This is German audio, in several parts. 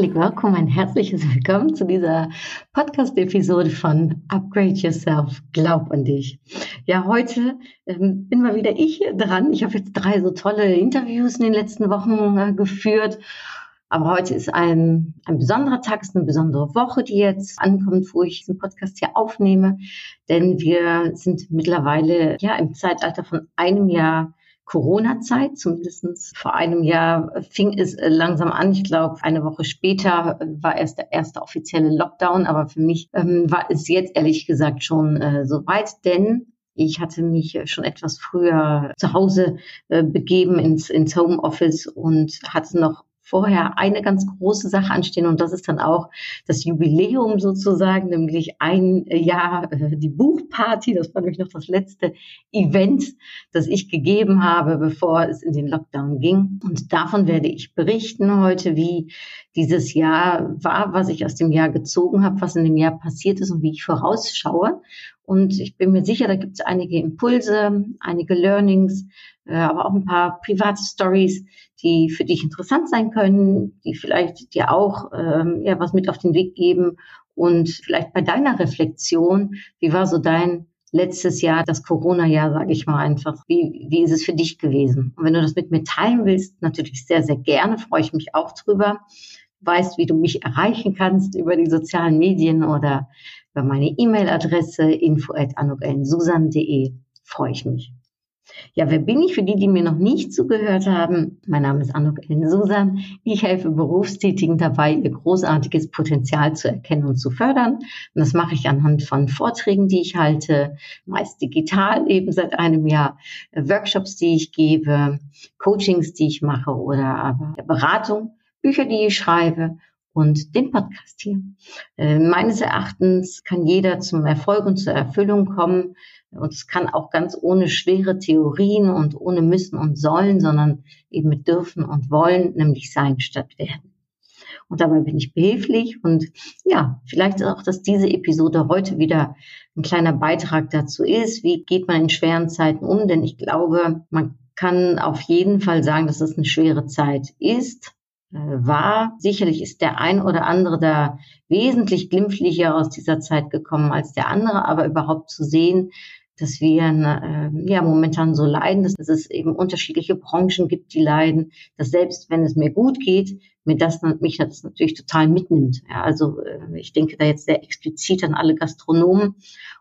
Herzlich willkommen, ein herzliches Willkommen zu dieser Podcast-Episode von Upgrade Yourself, glaub an dich. Ja, heute ähm, bin mal wieder ich dran. Ich habe jetzt drei so tolle Interviews in den letzten Wochen äh, geführt. Aber heute ist ein, ein besonderer Tag, ist eine besondere Woche, die jetzt ankommt, wo ich diesen Podcast hier aufnehme. Denn wir sind mittlerweile ja im Zeitalter von einem Jahr Corona-Zeit, zumindest vor einem Jahr fing es äh, langsam an. Ich glaube, eine Woche später äh, war erst der erste offizielle Lockdown, aber für mich ähm, war es jetzt ehrlich gesagt schon äh, soweit, denn ich hatte mich schon etwas früher zu Hause äh, begeben ins, ins Homeoffice und hatte noch vorher eine ganz große Sache anstehen und das ist dann auch das Jubiläum sozusagen, nämlich ein Jahr äh, die Buchparty. Das war nämlich noch das letzte Event, das ich gegeben habe, bevor es in den Lockdown ging. Und davon werde ich berichten heute, wie dieses Jahr war, was ich aus dem Jahr gezogen habe, was in dem Jahr passiert ist und wie ich vorausschaue. Und ich bin mir sicher, da gibt es einige Impulse, einige Learnings, äh, aber auch ein paar private Stories, die für dich interessant sein können, die vielleicht dir auch ähm, ja was mit auf den Weg geben und vielleicht bei deiner Reflexion, wie war so dein letztes Jahr, das Corona-Jahr, sage ich mal einfach. Wie, wie ist es für dich gewesen? Und wenn du das mit mir teilen willst, natürlich sehr, sehr gerne, freue ich mich auch drüber. weißt, wie du mich erreichen kannst über die sozialen Medien oder über meine E-Mail-Adresse info.anugelsusan.de freue ich mich. Ja, wer bin ich? Für die, die mir noch nicht zugehört haben, mein Name ist Anuk Ellen Susan. Ich helfe Berufstätigen dabei, ihr großartiges Potenzial zu erkennen und zu fördern. Und das mache ich anhand von Vorträgen, die ich halte, meist digital eben seit einem Jahr, Workshops, die ich gebe, Coachings, die ich mache oder aber Beratung, Bücher, die ich schreibe und den Podcast hier. Äh, meines Erachtens kann jeder zum Erfolg und zur Erfüllung kommen, und es kann auch ganz ohne schwere Theorien und ohne müssen und sollen, sondern eben mit dürfen und wollen, nämlich sein statt werden. Und dabei bin ich behilflich und ja, vielleicht auch, dass diese Episode heute wieder ein kleiner Beitrag dazu ist. Wie geht man in schweren Zeiten um? Denn ich glaube, man kann auf jeden Fall sagen, dass es eine schwere Zeit ist, äh, war. Sicherlich ist der ein oder andere da wesentlich glimpflicher aus dieser Zeit gekommen als der andere, aber überhaupt zu sehen, dass wir äh, ja momentan so leiden, dass, dass es eben unterschiedliche Branchen gibt, die leiden, dass selbst wenn es mir gut geht, mir das mich das natürlich total mitnimmt. Ja, also äh, ich denke da jetzt sehr explizit an alle Gastronomen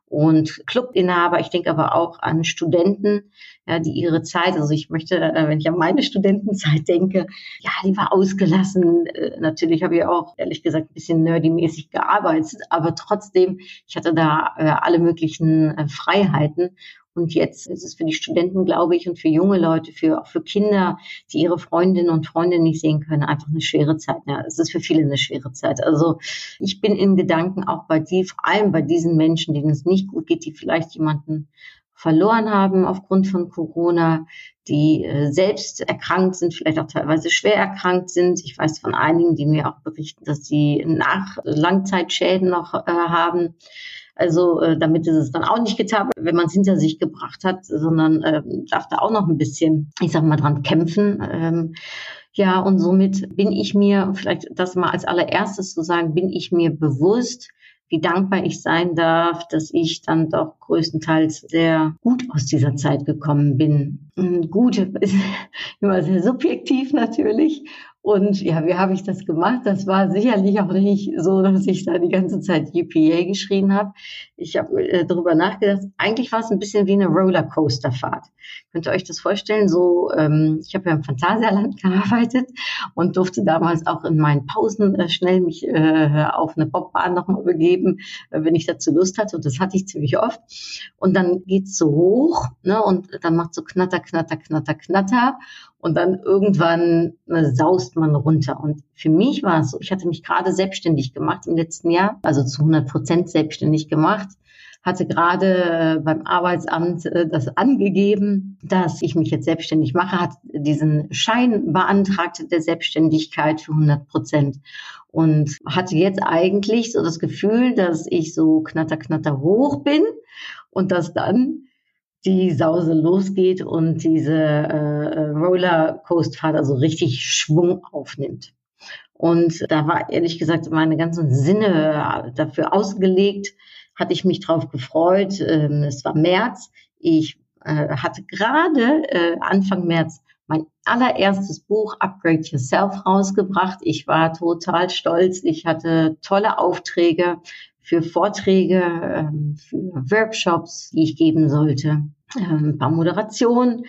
und Clubinhaber. Ich denke aber auch an Studenten, ja, die ihre Zeit, also ich möchte, äh, wenn ich an meine Studentenzeit denke, ja, die war ausgelassen. Äh, natürlich habe ich auch, ehrlich gesagt, ein bisschen nerdy-mäßig gearbeitet, aber trotzdem, ich hatte da äh, alle möglichen Freiheiten und jetzt ist es für die Studenten, glaube ich, und für junge Leute, für, auch für Kinder, die ihre Freundinnen und Freunde nicht sehen können, einfach eine schwere Zeit. Ja, es ist für viele eine schwere Zeit. Also ich bin in Gedanken auch bei die, vor allem bei diesen Menschen, denen es nicht gut geht, die vielleicht jemanden verloren haben aufgrund von Corona, die äh, selbst erkrankt sind, vielleicht auch teilweise schwer erkrankt sind. Ich weiß von einigen, die mir auch berichten, dass sie nach Langzeitschäden noch äh, haben. Also äh, damit ist es dann auch nicht getan, wenn man es hinter sich gebracht hat, sondern äh, darf da auch noch ein bisschen, ich sag mal, dran kämpfen. Ähm, ja, und somit bin ich mir, vielleicht das mal als allererstes zu sagen, bin ich mir bewusst, wie dankbar ich sein darf, dass ich dann doch größtenteils sehr gut aus dieser Zeit gekommen bin. Gut ist immer sehr subjektiv natürlich. Und ja, wie habe ich das gemacht? Das war sicherlich auch nicht so, dass ich da die ganze Zeit UPA geschrien habe. Ich habe äh, darüber nachgedacht. Eigentlich war es ein bisschen wie eine Rollercoasterfahrt. Könnt ihr euch das vorstellen? So, ähm, ich habe ja im Phantasialand gearbeitet und durfte damals auch in meinen Pausen äh, schnell mich äh, auf eine Bobbahn nochmal begeben, äh, wenn ich dazu Lust hatte. Und das hatte ich ziemlich oft. Und dann geht's so hoch, ne? Und dann macht so Knatter, Knatter, Knatter, Knatter. Und dann irgendwann äh, saust man runter. Und für mich war es so, ich hatte mich gerade selbstständig gemacht im letzten Jahr, also zu 100 Prozent selbstständig gemacht hatte gerade äh, beim Arbeitsamt äh, das angegeben, dass ich mich jetzt selbstständig mache, hat diesen Schein beantragt der Selbstständigkeit für 100 Prozent und hatte jetzt eigentlich so das Gefühl, dass ich so knatter, knatter hoch bin und dass dann die Sause losgeht und diese äh, Rollercoaster-Fahrt also richtig Schwung aufnimmt. Und da war ehrlich gesagt meine ganzen Sinne dafür ausgelegt, hatte ich mich drauf gefreut. Ähm, es war März. Ich äh, hatte gerade äh, Anfang März mein allererstes Buch Upgrade Yourself rausgebracht. Ich war total stolz. Ich hatte tolle Aufträge für Vorträge, ähm, für Workshops, die ich geben sollte, ähm, ein paar Moderationen.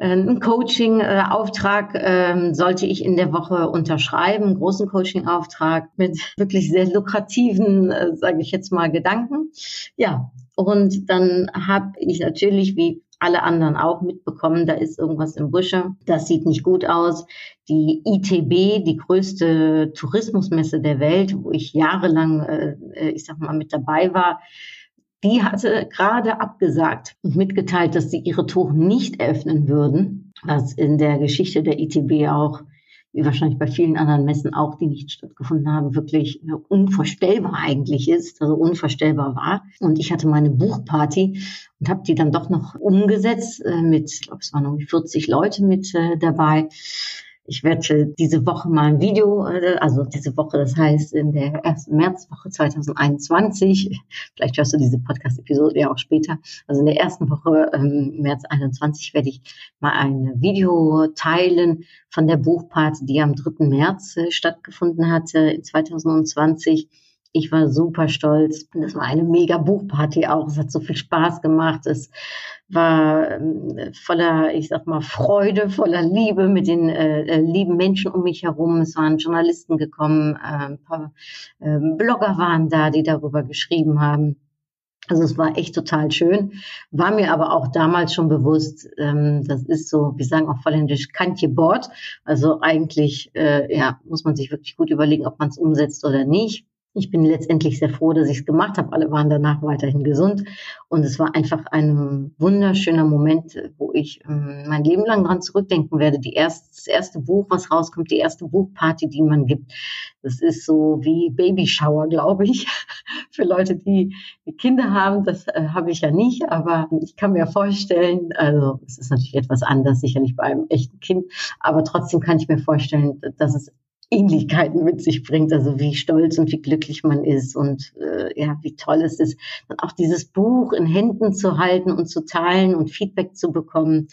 Äh, ein Coaching-Auftrag ähm, sollte ich in der Woche unterschreiben, einen großen Coaching-Auftrag mit wirklich sehr lukrativen, äh, sage ich jetzt mal, Gedanken. Ja, und dann habe ich natürlich, wie alle anderen auch mitbekommen, da ist irgendwas im Busche. Das sieht nicht gut aus. Die ITB, die größte Tourismusmesse der Welt, wo ich jahrelang, äh, ich sag mal, mit dabei war, die hatte gerade abgesagt und mitgeteilt, dass sie ihre Tore nicht eröffnen würden, was in der Geschichte der ITB auch, wie wahrscheinlich bei vielen anderen Messen auch, die nicht stattgefunden haben, wirklich unvorstellbar eigentlich ist, also unvorstellbar war. Und ich hatte meine Buchparty und habe die dann doch noch umgesetzt äh, mit, ich glaube, es waren irgendwie 40 Leute mit äh, dabei. Ich werde diese Woche mal ein Video, äh, also diese Woche, das heißt in der ersten Märzwoche 2021, vielleicht hörst du diese Podcast-Episode ja auch später, also in der ersten Woche ähm, März 21 werde ich mal ein Video teilen von der Buchparty, die am 3. März äh, stattgefunden hatte in 2020 ich war super stolz. Das war eine mega Buchparty auch. Es hat so viel Spaß gemacht. Es war ähm, voller, ich sag mal, Freude, voller Liebe mit den äh, äh lieben Menschen um mich herum. Es waren Journalisten gekommen, äh, ein paar äh, Blogger waren da, die darüber geschrieben haben. Also es war echt total schön, war mir aber auch damals schon bewusst, ähm, das ist so, wir sagen auch volländisch Kantje Bord. Also eigentlich äh, ja, muss man sich wirklich gut überlegen, ob man es umsetzt oder nicht. Ich bin letztendlich sehr froh, dass ich es gemacht habe. Alle waren danach weiterhin gesund. Und es war einfach ein wunderschöner Moment, wo ich ähm, mein Leben lang dran zurückdenken werde. Die erste, das erste Buch, was rauskommt, die erste Buchparty, die man gibt. Das ist so wie Babyshower, glaube ich, für Leute, die, die Kinder haben. Das äh, habe ich ja nicht, aber ich kann mir vorstellen, also es ist natürlich etwas anders, sicherlich bei einem echten Kind, aber trotzdem kann ich mir vorstellen, dass es Ähnlichkeiten mit sich bringt, also wie stolz und wie glücklich man ist und äh, ja, wie toll es ist, dann auch dieses Buch in Händen zu halten und zu teilen und Feedback zu bekommen.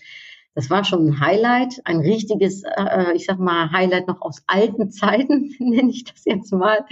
Das war schon ein Highlight, ein richtiges, äh, ich sag mal, Highlight noch aus alten Zeiten, nenne ich das jetzt mal.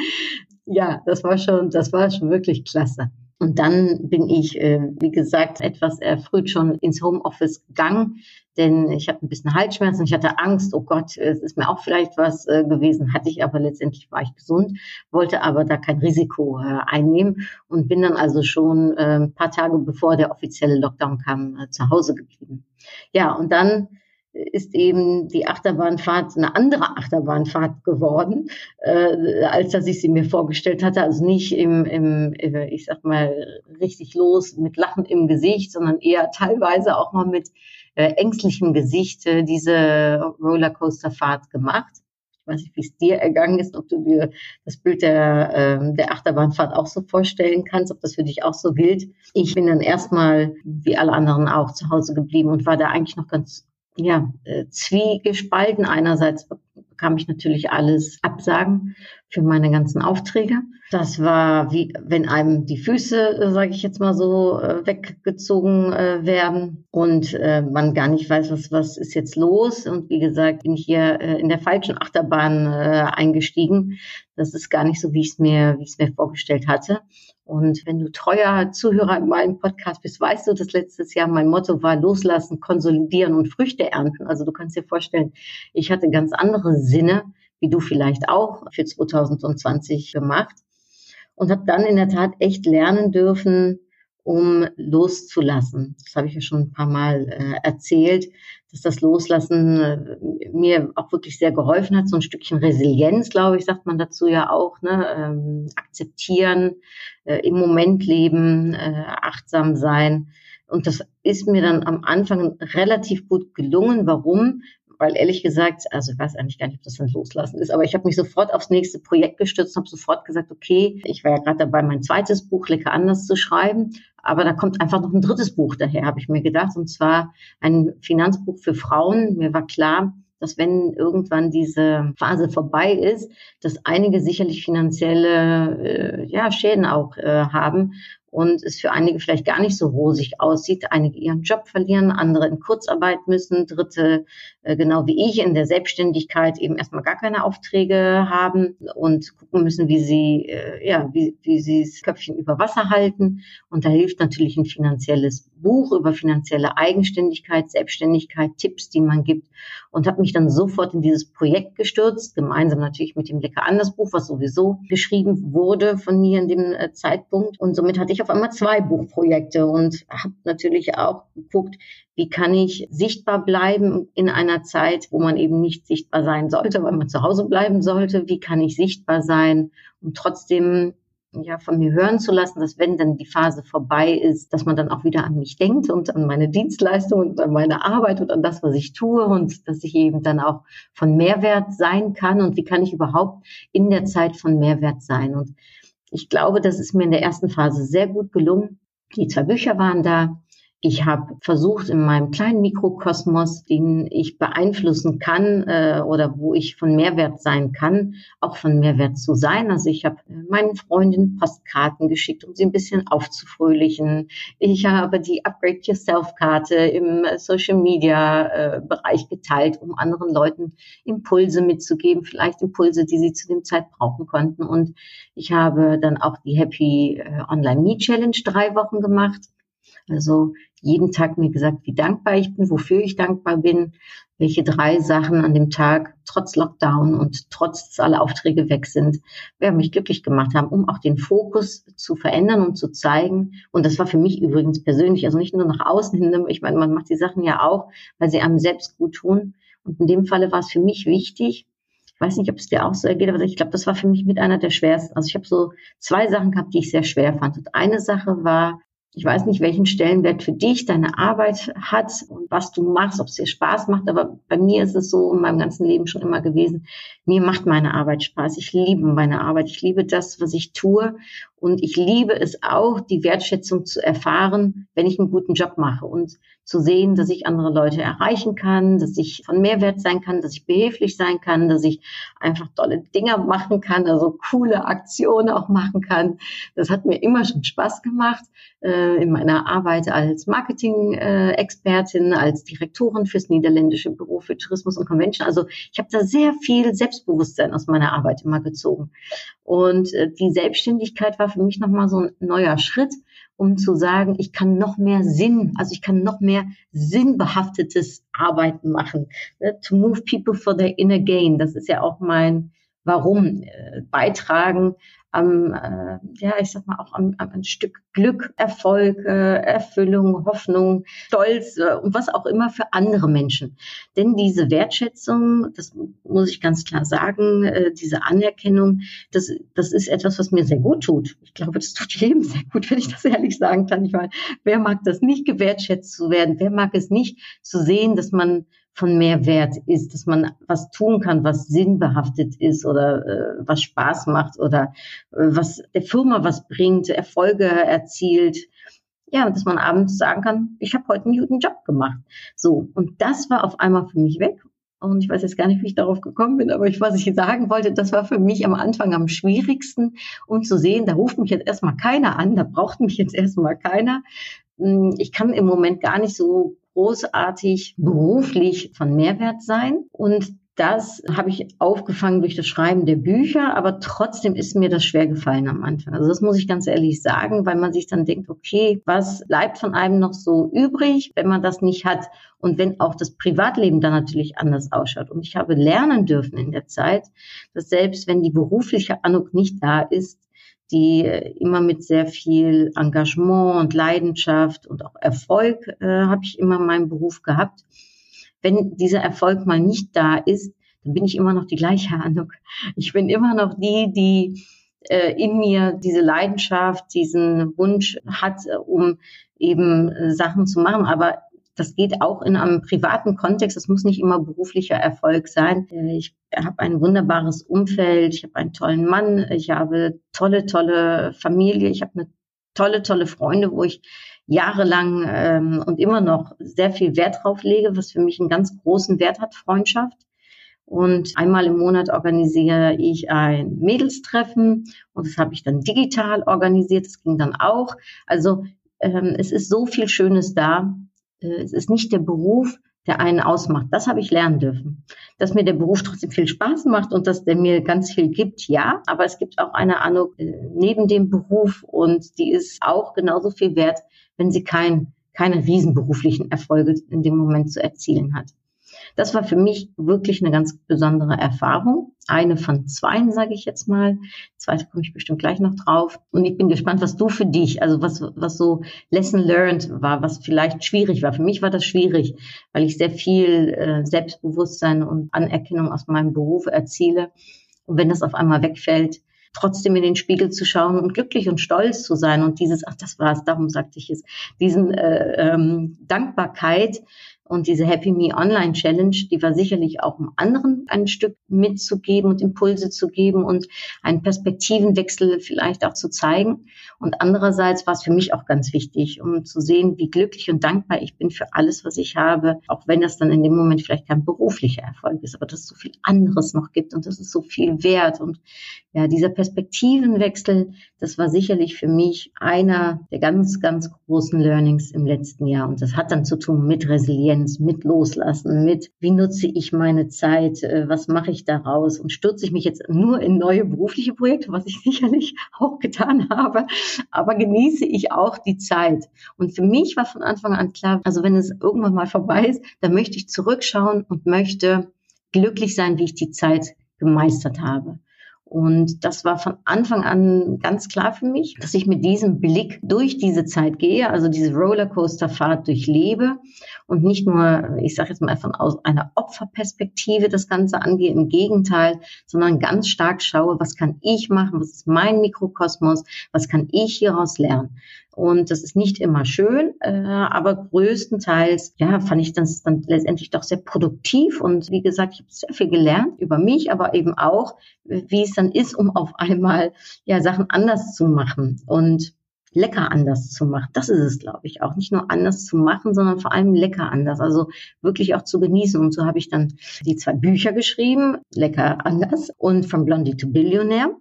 Ja, das war schon, das war schon wirklich klasse. Und dann bin ich, äh, wie gesagt, etwas erfrüht schon ins Homeoffice gegangen denn ich habe ein bisschen Halsschmerzen, ich hatte Angst, oh Gott, es ist mir auch vielleicht was äh, gewesen, hatte ich aber letztendlich war ich gesund, wollte aber da kein Risiko äh, einnehmen und bin dann also schon ein paar Tage bevor der offizielle Lockdown kam, zu Hause geblieben. Ja, und dann ist eben die Achterbahnfahrt eine andere Achterbahnfahrt geworden, äh, als dass ich sie mir vorgestellt hatte. Also nicht im, im, äh, ich sag mal, richtig los mit Lachen im Gesicht, sondern eher teilweise auch mal mit äh, ängstlichem Gesicht äh, diese Rollercoasterfahrt gemacht. Ich weiß nicht, wie es dir ergangen ist, ob du dir das Bild der, äh, der Achterbahnfahrt auch so vorstellen kannst, ob das für dich auch so gilt. Ich bin dann erstmal, wie alle anderen auch, zu Hause geblieben und war da eigentlich noch ganz ja, äh, zwiegespalten. Einerseits bekam ich natürlich alles Absagen für meine ganzen Aufträge. Das war wie wenn einem die Füße, äh, sage ich jetzt mal so, äh, weggezogen werden und man gar nicht weiß, was was ist jetzt los. Und wie gesagt, bin ich hier in der falschen Achterbahn eingestiegen. Das ist gar nicht so, wie ich es mir, wie ich es mir vorgestellt hatte. Und wenn du treuer Zuhörer in meinem Podcast bist, weißt du, dass letztes Jahr mein Motto war loslassen, konsolidieren und Früchte ernten. Also du kannst dir vorstellen, ich hatte ganz andere Sinne, wie du vielleicht auch für 2020 gemacht und habe dann in der Tat echt lernen dürfen, um loszulassen. Das habe ich ja schon ein paar Mal äh, erzählt, dass das Loslassen äh, mir auch wirklich sehr geholfen hat. So ein Stückchen Resilienz, glaube ich, sagt man dazu ja auch. Ne? Ähm, akzeptieren, äh, im Moment leben, äh, achtsam sein. Und das ist mir dann am Anfang relativ gut gelungen. Warum? Weil ehrlich gesagt, also ich weiß eigentlich gar nicht, ob das ein Loslassen ist, aber ich habe mich sofort aufs nächste Projekt gestürzt und habe sofort gesagt, okay, ich war ja gerade dabei, mein zweites Buch Lecker anders zu schreiben, aber da kommt einfach noch ein drittes Buch daher, habe ich mir gedacht, und zwar ein Finanzbuch für Frauen. Mir war klar, dass wenn irgendwann diese Phase vorbei ist, dass einige sicherlich finanzielle äh, ja, Schäden auch äh, haben und es für einige vielleicht gar nicht so rosig aussieht. Einige ihren Job verlieren, andere in Kurzarbeit müssen, dritte, äh, genau wie ich, in der Selbstständigkeit eben erstmal gar keine Aufträge haben und gucken müssen, wie sie, äh, ja, wie, wie sie das Köpfchen über Wasser halten. Und da hilft natürlich ein finanzielles Buch über finanzielle Eigenständigkeit, Selbstständigkeit, Tipps, die man gibt und habe mich dann sofort in dieses Projekt gestürzt, gemeinsam natürlich mit dem Lecker anders Buch, was sowieso geschrieben wurde von mir in dem äh, Zeitpunkt. Und somit hatte ich auf einmal zwei Buchprojekte und habe natürlich auch geguckt, wie kann ich sichtbar bleiben in einer Zeit, wo man eben nicht sichtbar sein sollte, weil man zu Hause bleiben sollte. Wie kann ich sichtbar sein und trotzdem ja, von mir hören zu lassen, dass wenn dann die Phase vorbei ist, dass man dann auch wieder an mich denkt und an meine Dienstleistung und an meine Arbeit und an das, was ich tue und dass ich eben dann auch von Mehrwert sein kann und wie kann ich überhaupt in der Zeit von Mehrwert sein. Und ich glaube, das ist mir in der ersten Phase sehr gut gelungen. Die zwei Bücher waren da. Ich habe versucht, in meinem kleinen Mikrokosmos, den ich beeinflussen kann äh, oder wo ich von Mehrwert sein kann, auch von Mehrwert zu sein. Also ich habe äh, meinen Freundinnen Postkarten geschickt, um sie ein bisschen aufzufröhlichen. Ich habe die Upgrade Yourself-Karte im äh, Social-Media-Bereich äh, geteilt, um anderen Leuten Impulse mitzugeben, vielleicht Impulse, die sie zu dem Zeit brauchen konnten. Und ich habe dann auch die Happy Online Me Challenge drei Wochen gemacht also jeden Tag mir gesagt, wie dankbar ich bin, wofür ich dankbar bin, welche drei Sachen an dem Tag trotz Lockdown und trotz dass alle Aufträge weg sind, wer mich glücklich gemacht haben, um auch den Fokus zu verändern und zu zeigen. Und das war für mich übrigens persönlich, also nicht nur nach außen hin. Ich meine, man macht die Sachen ja auch, weil sie einem selbst gut tun. Und in dem Falle war es für mich wichtig, ich weiß nicht, ob es dir auch so ergeht, aber ich glaube, das war für mich mit einer der schwersten. Also ich habe so zwei Sachen gehabt, die ich sehr schwer fand. Und eine Sache war, ich weiß nicht, welchen Stellenwert für dich deine Arbeit hat und was du machst, ob es dir Spaß macht, aber bei mir ist es so in meinem ganzen Leben schon immer gewesen, mir macht meine Arbeit Spaß. Ich liebe meine Arbeit. Ich liebe das, was ich tue. Und ich liebe es auch, die Wertschätzung zu erfahren, wenn ich einen guten Job mache und zu sehen, dass ich andere Leute erreichen kann, dass ich von Mehrwert sein kann, dass ich behilflich sein kann, dass ich einfach tolle Dinge machen kann, also coole Aktionen auch machen kann. Das hat mir immer schon Spaß gemacht äh, in meiner Arbeit als Marketing-Expertin, als Direktorin fürs niederländische Büro für Tourismus und Convention. Also ich habe da sehr viel Selbstbewusstsein aus meiner Arbeit immer gezogen. Und äh, die Selbstständigkeit war für mich nochmal so ein neuer Schritt, um zu sagen, ich kann noch mehr Sinn, also ich kann noch mehr sinnbehaftetes Arbeiten machen. Ne? To move people for their inner gain. Das ist ja auch mein Warum. Äh, beitragen am, äh, ja, ich sag mal, auch am, am ein Stück Glück, Erfolg, äh, Erfüllung, Hoffnung, Stolz äh, und was auch immer für andere Menschen. Denn diese Wertschätzung, das muss ich ganz klar sagen, äh, diese Anerkennung, das, das ist etwas, was mir sehr gut tut. Ich glaube, das tut jedem sehr gut, wenn ich das ehrlich sagen kann. Ich meine, wer mag das nicht, gewertschätzt zu werden? Wer mag es nicht, zu sehen, dass man von Mehrwert ist, dass man was tun kann, was sinnbehaftet ist oder äh, was Spaß macht oder äh, was der Firma was bringt, Erfolge erzielt. Ja, und dass man abends sagen kann, ich habe heute einen guten Job gemacht. So, und das war auf einmal für mich weg. Und ich weiß jetzt gar nicht, wie ich darauf gekommen bin, aber ich, was ich sagen wollte, das war für mich am Anfang am schwierigsten, um zu sehen, da ruft mich jetzt erstmal keiner an, da braucht mich jetzt erstmal keiner. Hm, ich kann im Moment gar nicht so großartig beruflich von Mehrwert sein. Und das habe ich aufgefangen durch das Schreiben der Bücher, aber trotzdem ist mir das schwer gefallen am Anfang. Also das muss ich ganz ehrlich sagen, weil man sich dann denkt, okay, was bleibt von einem noch so übrig, wenn man das nicht hat und wenn auch das Privatleben dann natürlich anders ausschaut. Und ich habe lernen dürfen in der Zeit, dass selbst wenn die berufliche Anuk nicht da ist, die immer mit sehr viel Engagement und Leidenschaft und auch Erfolg äh, habe ich immer in meinem Beruf gehabt. wenn dieser Erfolg mal nicht da ist, dann bin ich immer noch die gleiche Anuk. Ich bin immer noch die, die äh, in mir diese Leidenschaft, diesen Wunsch hat, äh, um eben äh, Sachen zu machen. Aber das geht auch in einem privaten Kontext. Das muss nicht immer beruflicher Erfolg sein. Äh, ich habe ein wunderbares Umfeld. Ich habe einen tollen Mann. Ich habe tolle, tolle Familie. Ich habe eine tolle, tolle Freunde, wo ich jahrelang ähm, und immer noch sehr viel Wert drauf lege, was für mich einen ganz großen Wert hat, Freundschaft. Und einmal im Monat organisiere ich ein Mädelstreffen und das habe ich dann digital organisiert. Das ging dann auch. Also ähm, es ist so viel Schönes da. Äh, es ist nicht der Beruf, der einen ausmacht. Das habe ich lernen dürfen. Dass mir der Beruf trotzdem viel Spaß macht und dass der mir ganz viel gibt, ja. Aber es gibt auch eine Ahnung äh, neben dem Beruf und die ist auch genauso viel wert, wenn sie kein, keine riesenberuflichen Erfolge in dem Moment zu erzielen hat. Das war für mich wirklich eine ganz besondere Erfahrung. Eine von zwei, sage ich jetzt mal. Zweite komme ich bestimmt gleich noch drauf. Und ich bin gespannt, was du für dich, also was, was so Lesson learned war, was vielleicht schwierig war. Für mich war das schwierig, weil ich sehr viel äh, Selbstbewusstsein und Anerkennung aus meinem Beruf erziele. Und wenn das auf einmal wegfällt, trotzdem in den Spiegel zu schauen und glücklich und stolz zu sein und dieses, ach, das war's, darum sagte ich es, diesen äh, ähm, Dankbarkeit und diese Happy Me Online Challenge, die war sicherlich auch um anderen ein Stück mitzugeben und Impulse zu geben und einen Perspektivenwechsel vielleicht auch zu zeigen. Und andererseits war es für mich auch ganz wichtig, um zu sehen, wie glücklich und dankbar ich bin für alles, was ich habe, auch wenn das dann in dem Moment vielleicht kein beruflicher Erfolg ist, aber dass es so viel anderes noch gibt und das ist so viel wert. Und ja, dieser Perspektivenwechsel, das war sicherlich für mich einer der ganz, ganz großen Learnings im letzten Jahr. Und das hat dann zu tun mit Resilienz Resilienz, mit Loslassen, mit wie nutze ich meine Zeit, äh, was mache ich daraus und stürze ich mich jetzt nur in neue berufliche Projekte, was ich sicherlich auch getan habe, aber genieße ich auch die Zeit. Und für mich war von Anfang an klar, also wenn es irgendwann mal vorbei ist, dann möchte ich zurückschauen und möchte glücklich sein, wie ich die Zeit gemeistert habe. Und das war von Anfang an ganz klar für mich, dass ich mit diesem Blick durch diese Zeit gehe, also diese Rollercoaster-Fahrt durchlebe und nicht nur, ich sage jetzt mal von einer Opferperspektive das Ganze angehe, im Gegenteil, sondern ganz stark schaue, was kann ich machen, was ist mein Mikrokosmos, was kann ich hieraus lernen. Und das ist nicht immer schön, äh, aber größtenteils, ja, fand ich das dann letztendlich doch sehr produktiv. Und wie gesagt, ich habe sehr viel gelernt über mich, aber eben auch, wie es dann ist, um auf einmal ja Sachen anders zu machen und lecker anders zu machen. Das ist es, glaube ich, auch. Nicht nur anders zu machen, sondern vor allem lecker anders. Also wirklich auch zu genießen. Und so habe ich dann die zwei Bücher geschrieben, lecker anders und From Blondie to Billionaire.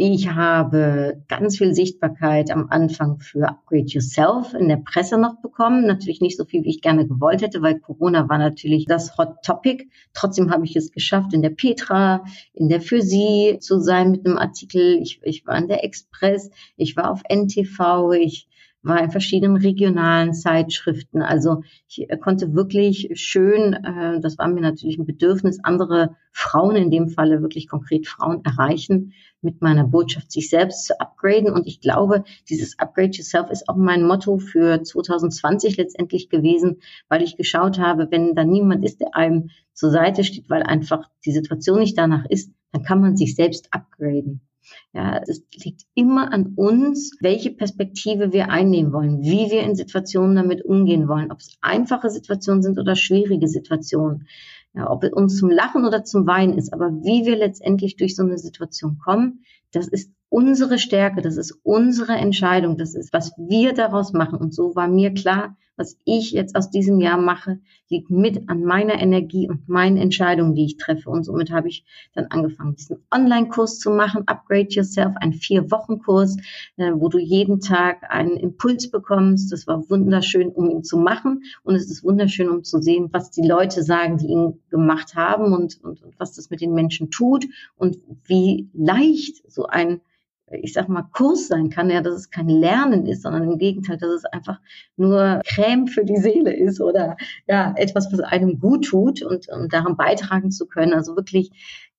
Ich habe ganz viel Sichtbarkeit am Anfang für Upgrade Yourself in der Presse noch bekommen. Natürlich nicht so viel, wie ich gerne gewollt hätte, weil Corona war natürlich das Hot Topic. Trotzdem habe ich es geschafft, in der Petra, in der Für Sie zu sein mit einem Artikel. Ich, ich war in der Express, ich war auf NTV, ich war in verschiedenen regionalen Zeitschriften. Also ich konnte wirklich schön, äh, das war mir natürlich ein Bedürfnis, andere Frauen in dem Falle, wirklich konkret Frauen erreichen mit meiner Botschaft, sich selbst zu upgraden. Und ich glaube, dieses Upgrade Yourself ist auch mein Motto für 2020 letztendlich gewesen, weil ich geschaut habe, wenn da niemand ist, der einem zur Seite steht, weil einfach die Situation nicht danach ist, dann kann man sich selbst upgraden. Ja, es liegt immer an uns, welche Perspektive wir einnehmen wollen, wie wir in Situationen damit umgehen wollen, ob es einfache Situationen sind oder schwierige Situationen. Ja, ob es uns zum Lachen oder zum Weinen ist, aber wie wir letztendlich durch so eine Situation kommen, das ist unsere Stärke, das ist unsere Entscheidung, das ist, was wir daraus machen. Und so war mir klar, was ich jetzt aus diesem Jahr mache, liegt mit an meiner Energie und meinen Entscheidungen, die ich treffe. Und somit habe ich dann angefangen, diesen Online-Kurs zu machen, Upgrade Yourself, ein Vier-Wochen-Kurs, äh, wo du jeden Tag einen Impuls bekommst. Das war wunderschön, um ihn zu machen. Und es ist wunderschön, um zu sehen, was die Leute sagen, die ihn gemacht haben und, und, und was das mit den Menschen tut und wie leicht so ein ich sag mal, Kurs sein kann, ja, dass es kein Lernen ist, sondern im Gegenteil, dass es einfach nur Creme für die Seele ist oder ja, etwas, was einem gut tut und, und daran beitragen zu können. Also wirklich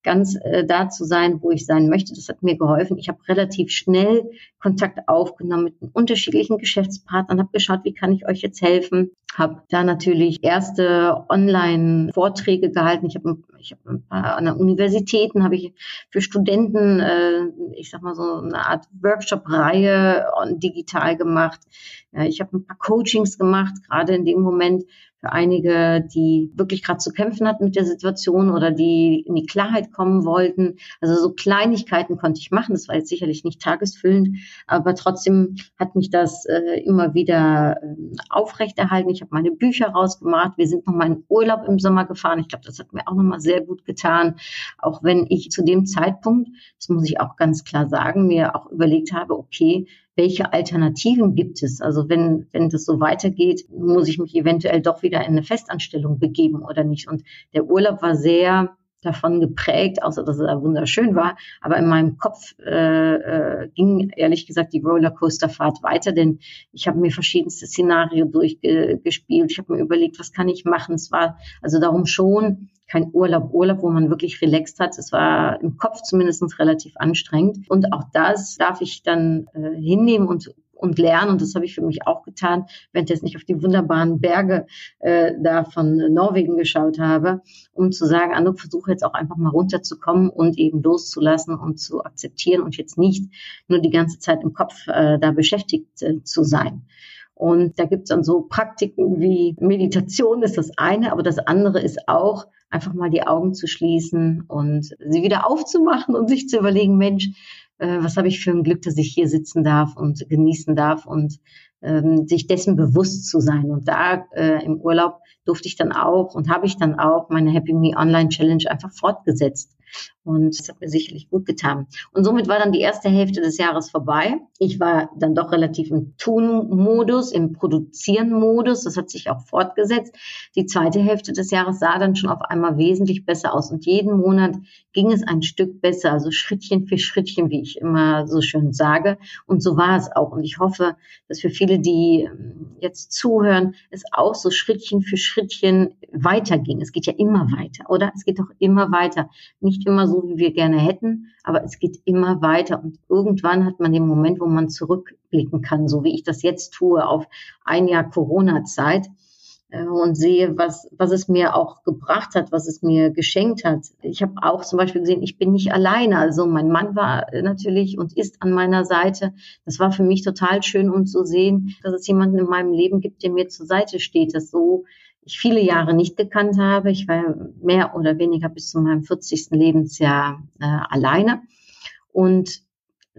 ganz äh, da zu sein, wo ich sein möchte. Das hat mir geholfen. Ich habe relativ schnell Kontakt aufgenommen mit unterschiedlichen Geschäftspartnern, habe geschaut, wie kann ich euch jetzt helfen. Habe da natürlich erste Online-Vorträge gehalten. Ich habe ich hab ein paar an der Universitäten habe ich für Studenten, äh, ich sag mal so eine Art Workshop-Reihe digital gemacht. Ja, ich habe ein paar Coachings gemacht, gerade in dem Moment für einige, die wirklich gerade zu kämpfen hatten mit der Situation oder die in die Klarheit kommen wollten. Also so Kleinigkeiten konnte ich machen. Das war jetzt sicherlich nicht tagesfüllend, aber trotzdem hat mich das äh, immer wieder äh, aufrechterhalten. Ich habe meine Bücher rausgemacht. Wir sind nochmal in Urlaub im Sommer gefahren. Ich glaube, das hat mir auch nochmal sehr gut getan. Auch wenn ich zu dem Zeitpunkt, das muss ich auch ganz klar sagen, mir auch überlegt habe, okay, welche Alternativen gibt es? Also wenn, wenn das so weitergeht, muss ich mich eventuell doch wieder in eine Festanstellung begeben oder nicht? Und der Urlaub war sehr davon geprägt, außer dass er wunderschön war. Aber in meinem Kopf äh, äh, ging ehrlich gesagt die Rollercoasterfahrt weiter, denn ich habe mir verschiedenste Szenarien durchgespielt. Ich habe mir überlegt, was kann ich machen. Es war also darum schon kein Urlaub, Urlaub, wo man wirklich relaxed hat. Es war im Kopf zumindest relativ anstrengend. Und auch das darf ich dann äh, hinnehmen und und lernen. Und das habe ich für mich auch getan, wenn ich jetzt nicht auf die wunderbaren Berge äh, da von Norwegen geschaut habe, um zu sagen, Anuk, versuche jetzt auch einfach mal runterzukommen und eben loszulassen und zu akzeptieren und jetzt nicht nur die ganze Zeit im Kopf äh, da beschäftigt äh, zu sein. Und da gibt es dann so Praktiken wie Meditation ist das eine, aber das andere ist auch, einfach mal die Augen zu schließen und sie wieder aufzumachen und sich zu überlegen, Mensch, äh, was habe ich für ein Glück, dass ich hier sitzen darf und genießen darf und ähm, sich dessen bewusst zu sein. Und da äh, im Urlaub durfte ich dann auch und habe ich dann auch meine Happy Me Online Challenge einfach fortgesetzt. Und das hat mir sicherlich gut getan. Und somit war dann die erste Hälfte des Jahres vorbei. Ich war dann doch relativ im Tun-Modus, im Produzieren-Modus. Das hat sich auch fortgesetzt. Die zweite Hälfte des Jahres sah dann schon auf einmal wesentlich besser aus. Und jeden Monat ging es ein Stück besser, also Schrittchen für Schrittchen, wie ich immer so schön sage. Und so war es auch. Und ich hoffe, dass für viele, die ähm, jetzt zuhören, es auch so Schrittchen für Schrittchen weiterging. Es geht ja immer weiter, oder? Es geht doch immer weiter. Nicht immer so, wie wir gerne hätten, aber es geht immer weiter. Und irgendwann hat man den Moment, wo man zurückblicken kann, so wie ich das jetzt tue, auf ein Jahr Corona-Zeit äh, und sehe, was, was es mir auch gebracht hat, was es mir geschenkt hat. Ich habe auch zum Beispiel gesehen, ich bin nicht alleine. Also mein Mann war natürlich und ist an meiner Seite. Das war für mich total schön, um zu sehen, dass es jemanden in meinem Leben gibt, der mir zur Seite steht, das so ich viele Jahre nicht gekannt habe. Ich war mehr oder weniger bis zu meinem 40. Lebensjahr äh, alleine. Und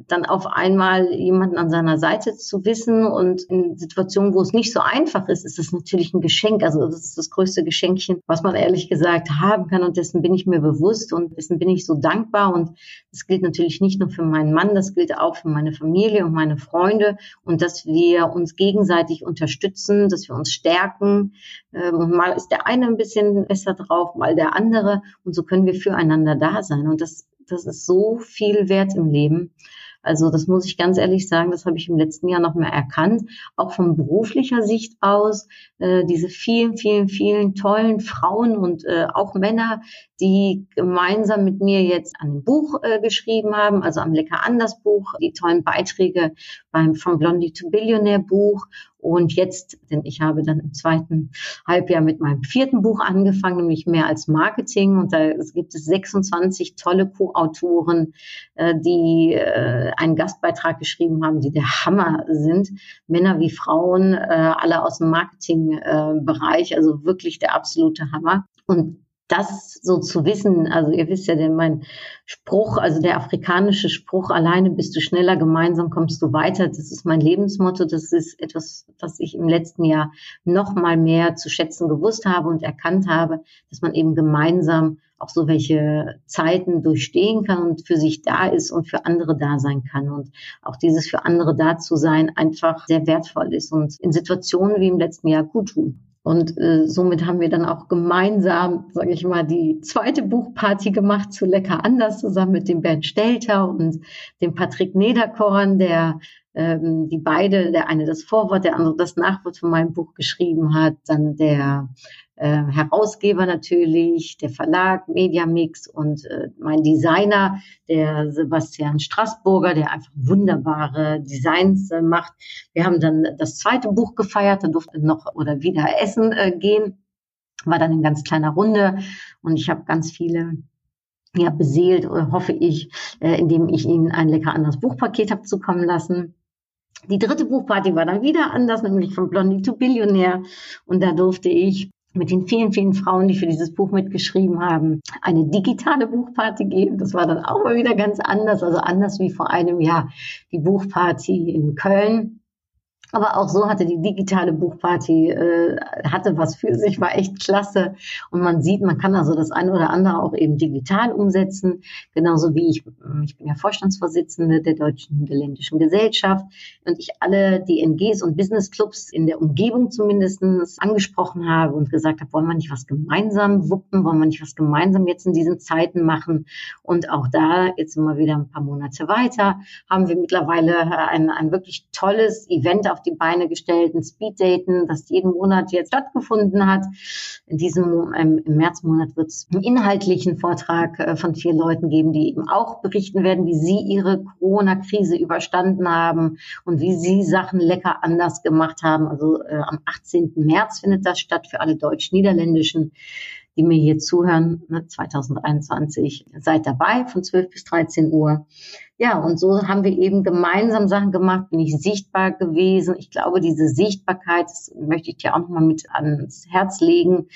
dann auf einmal jemanden an seiner Seite zu wissen und in Situationen, wo es nicht so einfach ist, ist das natürlich ein Geschenk. Also das ist das größte Geschenkchen, was man ehrlich gesagt haben kann und dessen bin ich mir bewusst und dessen bin ich so dankbar. Und das gilt natürlich nicht nur für meinen Mann, das gilt auch für meine Familie und meine Freunde. Und dass wir uns gegenseitig unterstützen, dass wir uns stärken. Ähm, und mal ist der eine ein bisschen besser drauf, mal der andere. Und so können wir füreinander da sein. Und das das ist so viel wert im Leben. Also das muss ich ganz ehrlich sagen, das habe ich im letzten Jahr noch mehr erkannt, auch von beruflicher Sicht aus. Äh, diese vielen, vielen, vielen tollen Frauen und äh, auch Männer, die gemeinsam mit mir jetzt an dem Buch äh, geschrieben haben, also am Lecker Anders Buch, die tollen Beiträge beim From Blondie to Billionaire Buch und jetzt, denn ich habe dann im zweiten Halbjahr mit meinem vierten Buch angefangen, nämlich mehr als Marketing. Und da gibt es 26 tolle Co-Autoren, äh, die äh, einen Gastbeitrag geschrieben haben, die der Hammer sind. Männer wie Frauen, äh, alle aus dem Marketingbereich, also wirklich der absolute Hammer. Und das so zu wissen, also ihr wisst ja, denn mein Spruch, also der afrikanische Spruch, alleine bist du schneller, gemeinsam kommst du weiter, das ist mein Lebensmotto, das ist etwas, was ich im letzten Jahr noch mal mehr zu schätzen gewusst habe und erkannt habe, dass man eben gemeinsam auch so welche Zeiten durchstehen kann und für sich da ist und für andere da sein kann und auch dieses für andere da zu sein einfach sehr wertvoll ist und in Situationen wie im letzten Jahr gut tun. Und äh, somit haben wir dann auch gemeinsam, sage ich mal, die zweite Buchparty gemacht zu Lecker anders zusammen mit dem Bernd Stelter und dem Patrick Nederkorn, der ähm, die beide, der eine das Vorwort, der andere das Nachwort von meinem Buch geschrieben hat, dann der äh, Herausgeber natürlich, der Verlag, Mediamix und äh, mein Designer, der Sebastian Straßburger, der einfach wunderbare Designs äh, macht. Wir haben dann das zweite Buch gefeiert, da durfte noch oder wieder essen äh, gehen, war dann in ganz kleiner Runde und ich habe ganz viele ja, beseelt, äh, hoffe ich, äh, indem ich Ihnen ein lecker anderes Buchpaket habe zukommen lassen. Die dritte Buchparty war dann wieder anders, nämlich von Blondie to Billionär. Und da durfte ich mit den vielen, vielen Frauen, die für dieses Buch mitgeschrieben haben, eine digitale Buchparty geben. Das war dann auch mal wieder ganz anders, also anders wie vor einem Jahr die Buchparty in Köln. Aber auch so hatte die digitale Buchparty, äh, hatte was für sich, war echt klasse. Und man sieht, man kann also das eine oder andere auch eben digital umsetzen. Genauso wie ich, ich bin ja Vorstandsvorsitzende der Deutschen Niederländischen Gesellschaft und ich alle DNGs und Business Clubs in der Umgebung zumindestens angesprochen habe und gesagt habe, wollen wir nicht was gemeinsam wuppen, wollen wir nicht was gemeinsam jetzt in diesen Zeiten machen. Und auch da, jetzt immer wieder ein paar Monate weiter, haben wir mittlerweile ein, ein wirklich tolles Event auf die Beine gestellt, ein Speeddaten, das jeden Monat jetzt stattgefunden hat. In diesem ähm, im Märzmonat wird es einen inhaltlichen Vortrag äh, von vier Leuten geben, die eben auch berichten werden, wie sie ihre Corona-Krise überstanden haben und wie sie Sachen lecker anders gemacht haben. Also äh, am 18. März findet das statt für alle deutsch-niederländischen die mir hier zuhören, ne, 2021. Seid dabei von 12 bis 13 Uhr. Ja, und so haben wir eben gemeinsam Sachen gemacht, bin ich sichtbar gewesen. Ich glaube, diese Sichtbarkeit, das möchte ich dir auch nochmal mit ans Herz legen,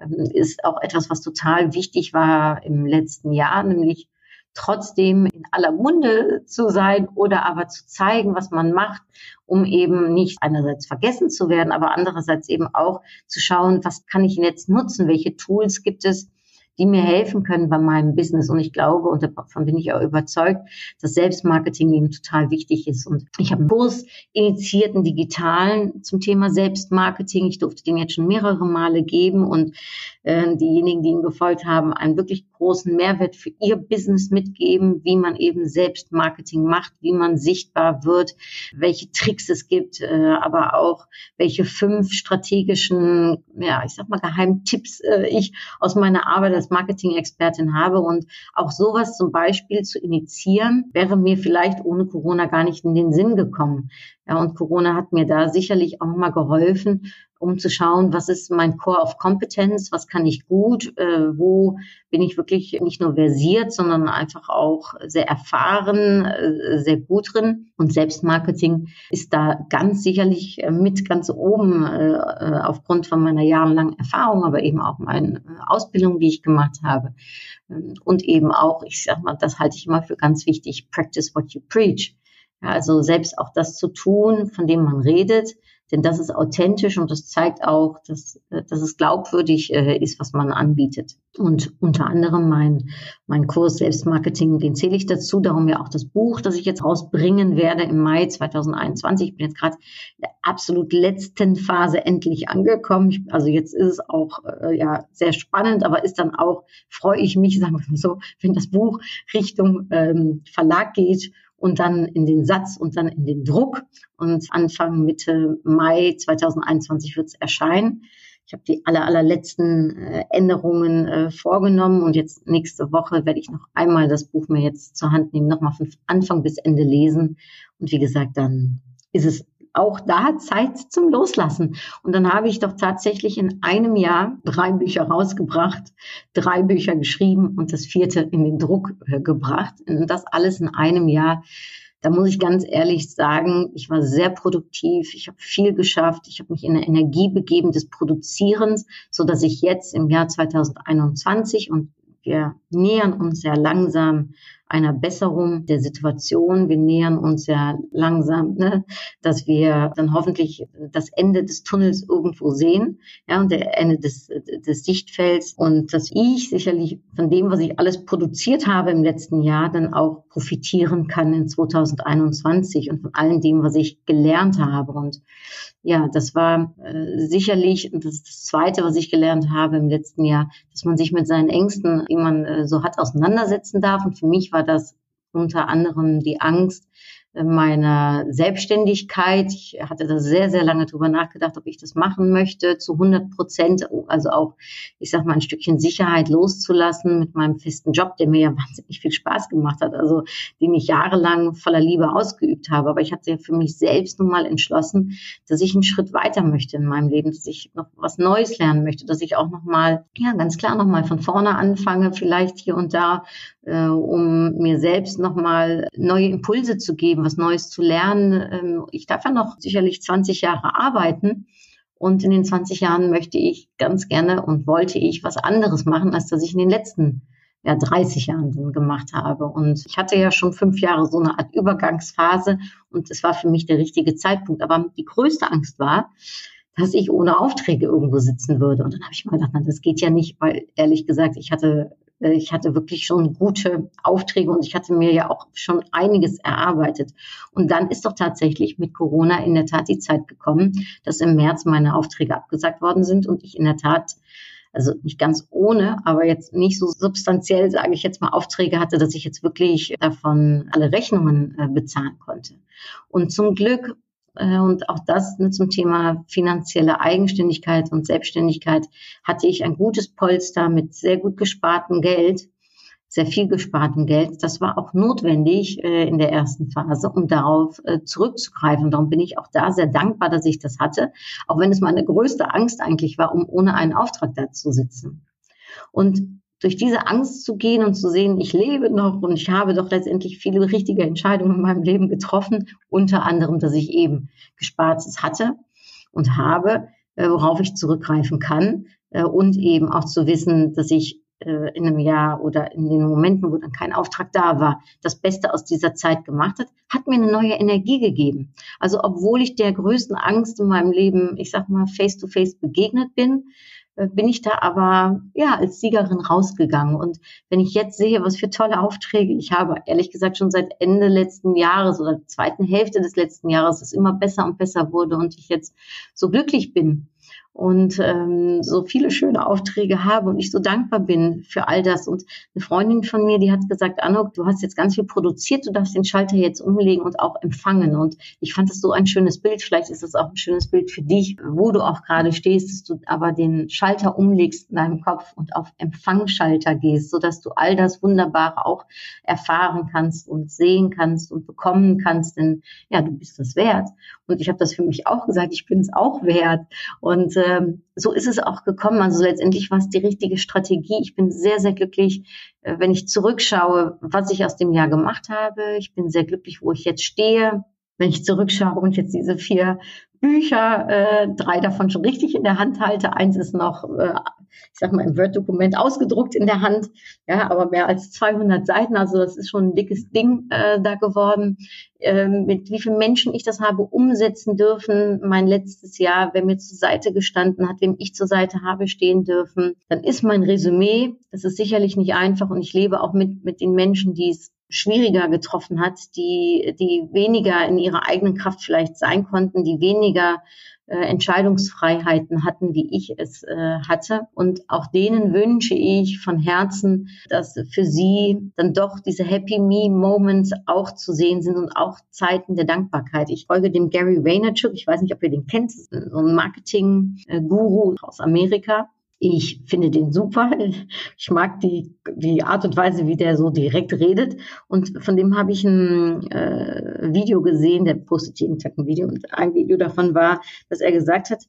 ähm, ist auch etwas, was total wichtig war im letzten Jahr, nämlich trotzdem in aller Munde zu sein oder aber zu zeigen, was man macht, um eben nicht einerseits vergessen zu werden, aber andererseits eben auch zu schauen, was kann ich jetzt nutzen, welche Tools gibt es, die mir helfen können bei meinem Business. Und ich glaube, und davon bin ich auch überzeugt, dass Selbstmarketing eben total wichtig ist. Und ich habe einen Kurs initiiert, einen digitalen zum Thema Selbstmarketing. Ich durfte den jetzt schon mehrere Male geben und äh, diejenigen, die ihn gefolgt haben, einen wirklich großen Mehrwert für ihr Business mitgeben, wie man eben Selbstmarketing macht, wie man sichtbar wird, welche Tricks es gibt, äh, aber auch welche fünf strategischen, ja, ich sag mal Geheimtipps äh, ich aus meiner Arbeit als Marketing-Expertin habe und auch sowas zum Beispiel zu initiieren, wäre mir vielleicht ohne Corona gar nicht in den Sinn gekommen. Ja, und Corona hat mir da sicherlich auch mal geholfen, um zu schauen, was ist mein Core of Competence, was kann ich gut, äh, wo bin ich wirklich nicht nur versiert, sondern einfach auch sehr erfahren, äh, sehr gut drin. Und Selbstmarketing ist da ganz sicherlich äh, mit ganz oben äh, äh, aufgrund von meiner jahrelangen Erfahrung, aber eben auch meiner äh, Ausbildung, die ich gemacht habe. Und eben auch, ich sag mal, das halte ich immer für ganz wichtig, practice what you preach. Ja, also selbst auch das zu tun, von dem man redet, denn das ist authentisch und das zeigt auch, dass, äh, dass es glaubwürdig äh, ist, was man anbietet. Und unter anderem mein, mein Kurs Selbstmarketing, den zähle ich dazu, darum ja auch das Buch, das ich jetzt rausbringen werde im Mai 2021. Ich bin jetzt gerade in der absolut letzten Phase endlich angekommen. Ich, also jetzt ist es auch äh, ja sehr spannend, aber ist dann auch, freue ich mich, sagen wir mal so, wenn das Buch Richtung ähm, Verlag geht und dann in den Satz und dann in den Druck. Und Anfang Mitte Mai 2021 wird es erscheinen. Ich habe die aller, allerletzten äh, Änderungen äh, vorgenommen und jetzt nächste Woche werde ich noch einmal das Buch mir jetzt zur Hand nehmen, nochmal von Anfang bis Ende lesen. Und wie gesagt, dann ist es auch da Zeit zum Loslassen. Und dann habe ich doch tatsächlich in einem Jahr drei Bücher rausgebracht, drei Bücher geschrieben und das vierte in den Druck äh, gebracht. Und das alles in einem Jahr. Da muss ich ganz ehrlich sagen, ich war sehr produktiv, ich habe viel geschafft, ich habe mich in eine Energie begeben des Produzierens, so dass ich jetzt im Jahr 2021 und wir nähern uns sehr langsam einer Besserung der Situation. Wir nähern uns ja langsam, ne, dass wir dann hoffentlich das Ende des Tunnels irgendwo sehen, ja, und der Ende des, des Sichtfelds und dass ich sicherlich von dem, was ich alles produziert habe im letzten Jahr, dann auch profitieren kann in 2021 und von allem dem, was ich gelernt habe. Und ja, das war äh, sicherlich, das das Zweite, was ich gelernt habe im letzten Jahr, dass man sich mit seinen Ängsten, die man äh, so hat, auseinandersetzen darf. Und für mich war das unter anderem die Angst, meiner Selbstständigkeit. Ich hatte da sehr, sehr lange drüber nachgedacht, ob ich das machen möchte, zu 100 Prozent, also auch, ich sag mal, ein Stückchen Sicherheit loszulassen mit meinem festen Job, der mir ja wahnsinnig viel Spaß gemacht hat, also den ich jahrelang voller Liebe ausgeübt habe. Aber ich hatte ja für mich selbst nun mal entschlossen, dass ich einen Schritt weiter möchte in meinem Leben, dass ich noch was Neues lernen möchte, dass ich auch noch mal, ja, ganz klar noch mal von vorne anfange, vielleicht hier und da, äh, um mir selbst noch mal neue Impulse zu geben was Neues zu lernen. Ähm, ich darf ja noch sicherlich 20 Jahre arbeiten. Und in den 20 Jahren möchte ich ganz gerne und wollte ich was anderes machen, als das ich in den letzten ja, 30 Jahren gemacht habe. Und ich hatte ja schon fünf Jahre so eine Art Übergangsphase und es war für mich der richtige Zeitpunkt. Aber die größte Angst war, dass ich ohne Aufträge irgendwo sitzen würde. Und dann habe ich mal gedacht, das geht ja nicht, weil ehrlich gesagt, ich hatte ich hatte wirklich schon gute Aufträge und ich hatte mir ja auch schon einiges erarbeitet. Und dann ist doch tatsächlich mit Corona in der Tat die Zeit gekommen, dass im März meine Aufträge abgesagt worden sind und ich in der Tat also nicht ganz ohne, aber jetzt nicht so substanziell, sage ich jetzt mal, Aufträge hatte, dass ich jetzt wirklich davon alle Rechnungen äh, bezahlen konnte. Und zum Glück äh, und auch das ne, zum Thema finanzielle Eigenständigkeit und Selbstständigkeit hatte ich ein gutes Polster mit sehr gut gespartem Geld, sehr viel gespartem Geld. Das war auch notwendig äh, in der ersten Phase, um darauf äh, zurückzugreifen. Darum bin ich auch da sehr dankbar, dass ich das hatte, auch wenn es meine größte Angst eigentlich war, um ohne einen Auftrag da zu sitzen. Und durch diese Angst zu gehen und zu sehen, ich lebe noch und ich habe doch letztendlich viele richtige Entscheidungen in meinem Leben getroffen, unter anderem, dass ich eben Gespartes hatte und habe, äh, worauf ich zurückgreifen kann äh, und eben auch zu wissen, dass ich äh, in einem Jahr oder in den Momenten, wo dann kein Auftrag da war, das Beste aus dieser Zeit gemacht hat, hat mir eine neue Energie gegeben. Also obwohl ich der größten Angst in meinem Leben, ich sag mal, face to face begegnet bin, bin ich da aber ja als Siegerin rausgegangen. Und wenn ich jetzt sehe, was für tolle Aufträge ich habe, ehrlich gesagt schon seit Ende letzten Jahres oder zweiten Hälfte des letzten Jahres, es immer besser und besser wurde und ich jetzt so glücklich bin, und ähm, so viele schöne Aufträge habe und ich so dankbar bin für all das. Und eine Freundin von mir, die hat gesagt, Anok, du hast jetzt ganz viel produziert, du darfst den Schalter jetzt umlegen und auch empfangen. Und ich fand das so ein schönes Bild. Vielleicht ist es auch ein schönes Bild für dich, wo du auch gerade stehst, dass du aber den Schalter umlegst in deinem Kopf und auf Empfangsschalter gehst, sodass du all das Wunderbare auch erfahren kannst und sehen kannst und bekommen kannst. Denn ja, du bist das wert. Und ich habe das für mich auch gesagt, ich bin es auch wert. Und ähm, so ist es auch gekommen. Also letztendlich war es die richtige Strategie. Ich bin sehr, sehr glücklich, äh, wenn ich zurückschaue, was ich aus dem Jahr gemacht habe. Ich bin sehr glücklich, wo ich jetzt stehe. Wenn ich zurückschaue und jetzt diese vier Bücher, äh, drei davon schon richtig in der Hand halte. Eins ist noch, äh, ich sag mal, im Word-Dokument ausgedruckt in der Hand. Ja, aber mehr als 200 Seiten. Also das ist schon ein dickes Ding äh, da geworden. Ähm, mit wie vielen Menschen ich das habe umsetzen dürfen. Mein letztes Jahr, wer mir zur Seite gestanden hat, wem ich zur Seite habe stehen dürfen, dann ist mein Resümee, das ist sicherlich nicht einfach und ich lebe auch mit, mit den Menschen, die es schwieriger getroffen hat, die, die weniger in ihrer eigenen Kraft vielleicht sein konnten, die weniger äh, Entscheidungsfreiheiten hatten, wie ich es äh, hatte. Und auch denen wünsche ich von Herzen, dass für sie dann doch diese Happy Me Moments auch zu sehen sind und auch Zeiten der Dankbarkeit. Ich folge dem Gary Vaynerchuk, ich weiß nicht, ob ihr den kennt, so ein Marketing-Guru aus Amerika. Ich finde den super. Ich mag die, die Art und Weise, wie der so direkt redet. Und von dem habe ich ein äh, Video gesehen, der postet jeden Tag ein Video. Und ein Video davon war, dass er gesagt hat,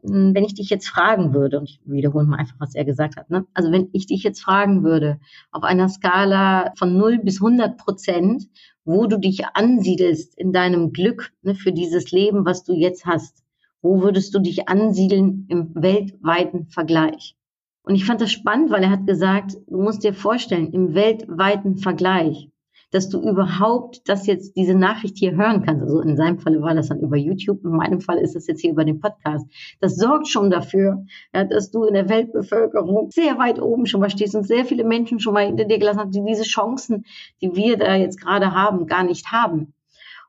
hm, wenn ich dich jetzt fragen würde, und ich wiederhole mal einfach, was er gesagt hat, ne? also wenn ich dich jetzt fragen würde, auf einer Skala von 0 bis 100 Prozent, wo du dich ansiedelst in deinem Glück ne, für dieses Leben, was du jetzt hast, wo würdest du dich ansiedeln im weltweiten Vergleich? Und ich fand das spannend, weil er hat gesagt, du musst dir vorstellen, im weltweiten Vergleich, dass du überhaupt das jetzt, diese Nachricht hier hören kannst. Also in seinem Falle war das dann über YouTube, in meinem Fall ist das jetzt hier über den Podcast. Das sorgt schon dafür, ja, dass du in der Weltbevölkerung sehr weit oben schon mal stehst und sehr viele Menschen schon mal hinter dir gelassen haben, die diese Chancen, die wir da jetzt gerade haben, gar nicht haben.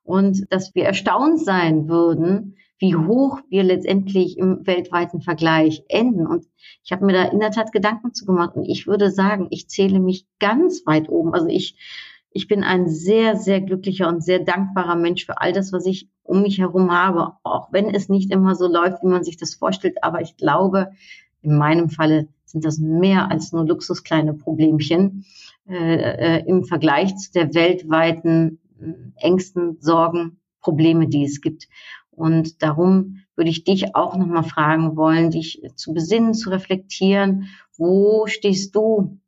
Und dass wir erstaunt sein würden, wie hoch wir letztendlich im weltweiten Vergleich enden. Und ich habe mir da in der Tat Gedanken zu gemacht und ich würde sagen, ich zähle mich ganz weit oben. Also ich ich bin ein sehr, sehr glücklicher und sehr dankbarer Mensch für all das, was ich um mich herum habe, auch wenn es nicht immer so läuft, wie man sich das vorstellt. Aber ich glaube, in meinem Falle sind das mehr als nur luxuskleine Problemchen äh, äh, im Vergleich zu der weltweiten äh, Ängsten, Sorgen, Probleme, die es gibt. Und darum würde ich dich auch nochmal fragen wollen, dich zu besinnen, zu reflektieren. Wo stehst du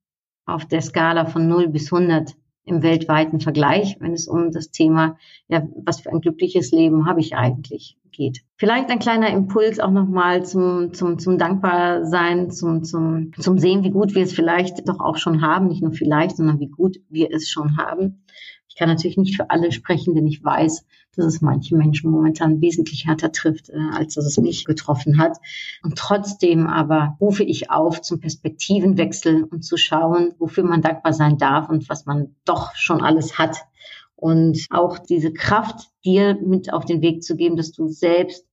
auf der Skala von 0 bis 100 im weltweiten Vergleich, wenn es um das Thema, ja, was für ein glückliches Leben habe ich eigentlich geht. Vielleicht ein kleiner Impuls auch nochmal zum, zum, zum Dankbarsein, zum, zum, zum Sehen, wie gut wir es vielleicht doch auch schon haben. Nicht nur vielleicht, sondern wie gut wir es schon haben. Ich kann natürlich nicht für alle sprechen, denn ich weiß, dass es manche Menschen momentan wesentlich härter trifft, äh, als dass es mich getroffen hat. Und trotzdem aber rufe ich auf zum Perspektivenwechsel und zu schauen, wofür man dankbar sein darf und was man doch schon alles hat. Und auch diese Kraft dir mit auf den Weg zu geben, dass du selbst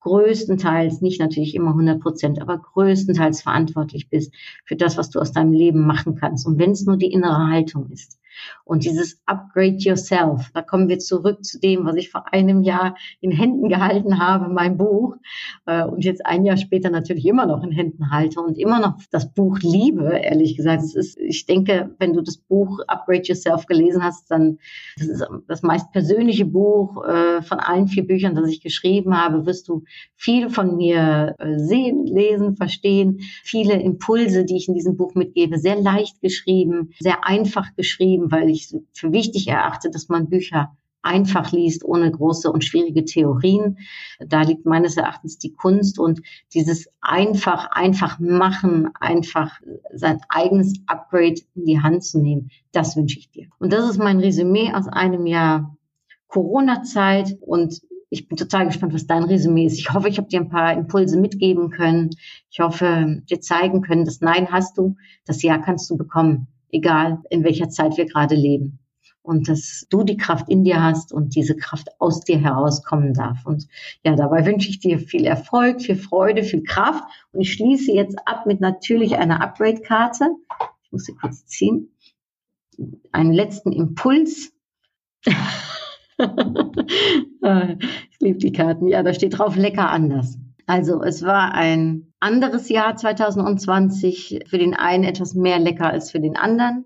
größtenteils, nicht natürlich immer 100 Prozent, aber größtenteils verantwortlich bist für das, was du aus deinem Leben machen kannst. Und wenn es nur die innere Haltung ist. Und dieses Upgrade Yourself, da kommen wir zurück zu dem, was ich vor einem Jahr in Händen gehalten habe, mein Buch, äh, und jetzt ein Jahr später natürlich immer noch in Händen halte und immer noch das Buch liebe, ehrlich gesagt. Es ist, ich denke, wenn du das Buch Upgrade Yourself gelesen hast, dann das ist das meist persönliche Buch äh, von allen vier Büchern, das ich geschrieben habe, wirst du viel von mir äh, sehen, lesen, verstehen, viele Impulse, die ich in diesem Buch mitgebe, sehr leicht geschrieben, sehr einfach geschrieben, weil ich für wichtig erachte, dass man Bücher einfach liest, ohne große und schwierige Theorien. Da liegt meines Erachtens die Kunst und dieses einfach, einfach machen, einfach sein eigenes Upgrade in die Hand zu nehmen, das wünsche ich dir. Und das ist mein Resümee aus einem Jahr Corona-Zeit und ich bin total gespannt, was dein Resümee ist. Ich hoffe, ich habe dir ein paar Impulse mitgeben können. Ich hoffe, dir zeigen können, dass Nein hast du, das Ja kannst du bekommen egal in welcher Zeit wir gerade leben. Und dass du die Kraft in dir hast und diese Kraft aus dir herauskommen darf. Und ja, dabei wünsche ich dir viel Erfolg, viel Freude, viel Kraft. Und ich schließe jetzt ab mit natürlich einer Upgrade-Karte. Ich muss sie kurz ziehen. Einen letzten Impuls. ich liebe die Karten. Ja, da steht drauf lecker anders. Also es war ein anderes Jahr 2020, für den einen etwas mehr lecker als für den anderen.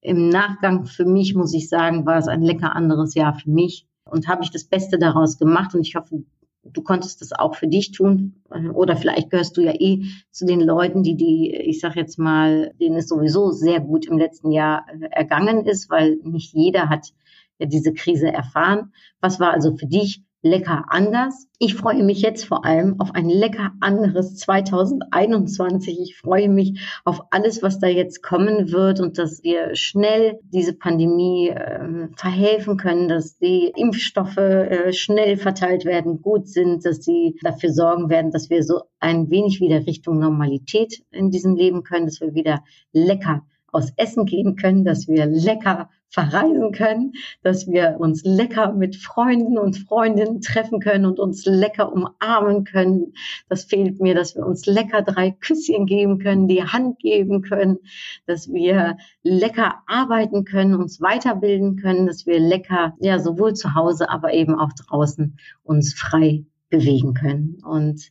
Im Nachgang für mich, muss ich sagen, war es ein lecker anderes Jahr für mich und habe ich das Beste daraus gemacht und ich hoffe, du konntest das auch für dich tun oder vielleicht gehörst du ja eh zu den Leuten, die die, ich sag jetzt mal, denen es sowieso sehr gut im letzten Jahr ergangen ist, weil nicht jeder hat ja diese Krise erfahren. Was war also für dich lecker anders. Ich freue mich jetzt vor allem auf ein lecker anderes 2021. Ich freue mich auf alles, was da jetzt kommen wird und dass wir schnell diese Pandemie äh, verhelfen können, dass die Impfstoffe äh, schnell verteilt werden, gut sind, dass sie dafür sorgen werden, dass wir so ein wenig wieder Richtung Normalität in diesem Leben können, dass wir wieder lecker aus Essen gehen können, dass wir lecker verreisen können, dass wir uns lecker mit Freunden und Freundinnen treffen können und uns lecker umarmen können. Das fehlt mir, dass wir uns lecker drei Küsschen geben können, die Hand geben können, dass wir lecker arbeiten können, uns weiterbilden können, dass wir lecker, ja, sowohl zu Hause, aber eben auch draußen uns frei bewegen können. Und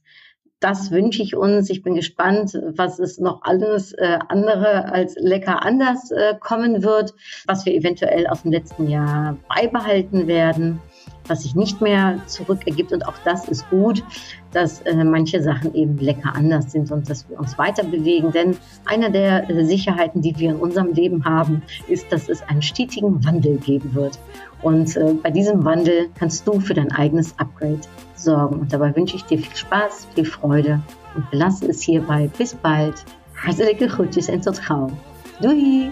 das wünsche ich uns. Ich bin gespannt, was es noch alles äh, andere als lecker anders äh, kommen wird, was wir eventuell aus dem letzten Jahr beibehalten werden, was sich nicht mehr zurück ergibt. Und auch das ist gut, dass äh, manche Sachen eben lecker anders sind und dass wir uns weiter bewegen. Denn eine der äh, Sicherheiten, die wir in unserem Leben haben, ist, dass es einen stetigen Wandel geben wird. Und äh, bei diesem Wandel kannst du für dein eigenes Upgrade sorgen. Und dabei wünsche ich dir viel Spaß, viel Freude und belasse es hierbei. Bis bald. Hartelijke groetjes en tot gauw. Doei!